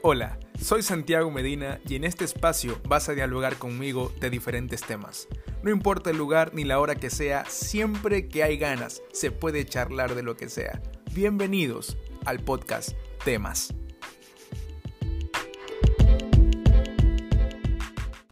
Hola, soy Santiago Medina y en este espacio vas a dialogar conmigo de diferentes temas. No importa el lugar ni la hora que sea, siempre que hay ganas se puede charlar de lo que sea. Bienvenidos al podcast Temas.